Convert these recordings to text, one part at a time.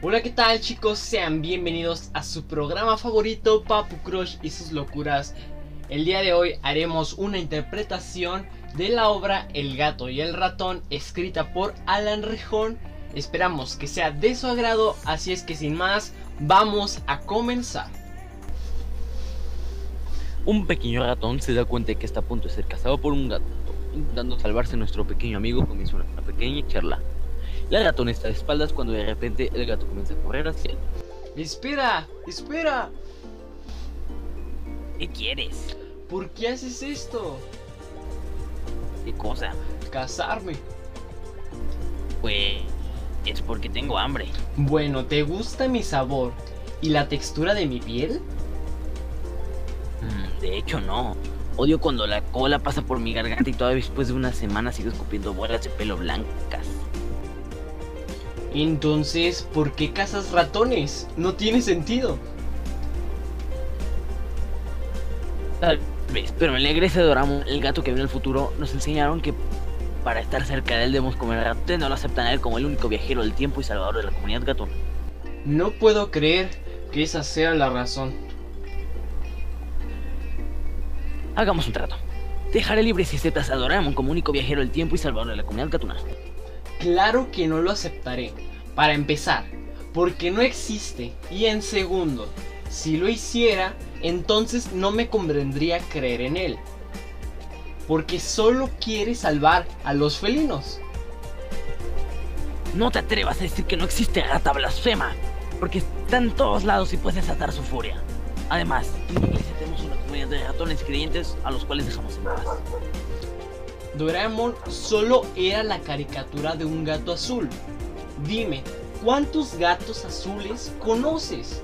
Hola, ¿qué tal chicos? Sean bienvenidos a su programa favorito, Papu Crush y sus locuras. El día de hoy haremos una interpretación de la obra El gato y el ratón, escrita por Alan Rejón. Esperamos que sea de su agrado, así es que sin más, vamos a comenzar. Un pequeño ratón se da cuenta de que está a punto de ser cazado por un gato. Intentando salvarse, nuestro pequeño amigo comienza una pequeña charla. El ratón está de espaldas cuando de repente el gato comienza a correr hacia él. Espera, espera. ¿Qué quieres? ¿Por qué haces esto? ¿Qué cosa? Casarme. Pues es porque tengo hambre. Bueno, ¿te gusta mi sabor y la textura de mi piel? Mm, de hecho no. Odio cuando la cola pasa por mi garganta y todavía después de una semana sigo escupiendo bolas de pelo blancas. Entonces, ¿por qué cazas ratones? No tiene sentido. Tal vez, pero en la iglesia de Doraemon, el gato que vino el futuro, nos enseñaron que para estar cerca de él debemos comer ratones, no lo aceptan a él como el único viajero del tiempo y salvador de la comunidad gatona. No puedo creer que esa sea la razón. Hagamos un trato. Dejaré libre si aceptas a Doraemon como único viajero del tiempo y salvador de la comunidad gatuna. Claro que no lo aceptaré. Para empezar, porque no existe. Y en segundo, si lo hiciera, entonces no me convendría creer en él. Porque solo quiere salvar a los felinos. No te atrevas a decir que no existe rata blasfema, porque está en todos lados y puedes desatar su furia. Además, tenemos una comunidad de ratones creyentes a los cuales dejamos en paz. Doraemon solo era la caricatura de un gato azul. Dime, ¿cuántos gatos azules conoces?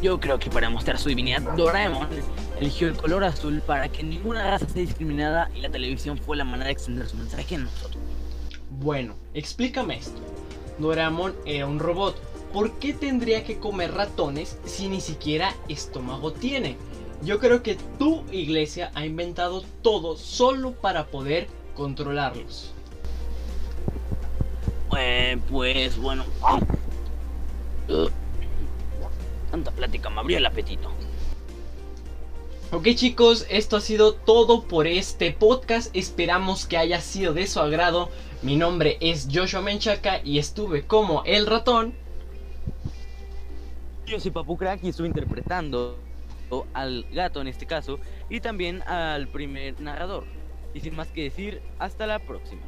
Yo creo que para mostrar su divinidad, Doraemon eligió el color azul para que ninguna raza sea discriminada y la televisión fue la manera de extender su mensaje en nosotros. Bueno, explícame esto. Doraemon era un robot. ¿Por qué tendría que comer ratones si ni siquiera estómago tiene? Yo creo que tu iglesia ha inventado todo solo para poder controlarlos. Eh, pues bueno. Uh, tanta plática me abrió el apetito. Ok chicos, esto ha sido todo por este podcast. Esperamos que haya sido de su agrado. Mi nombre es Joshua Menchaca y estuve como el ratón. Yo soy Papu Crack y estuve interpretando al gato en este caso y también al primer narrador. Y sin más que decir, hasta la próxima.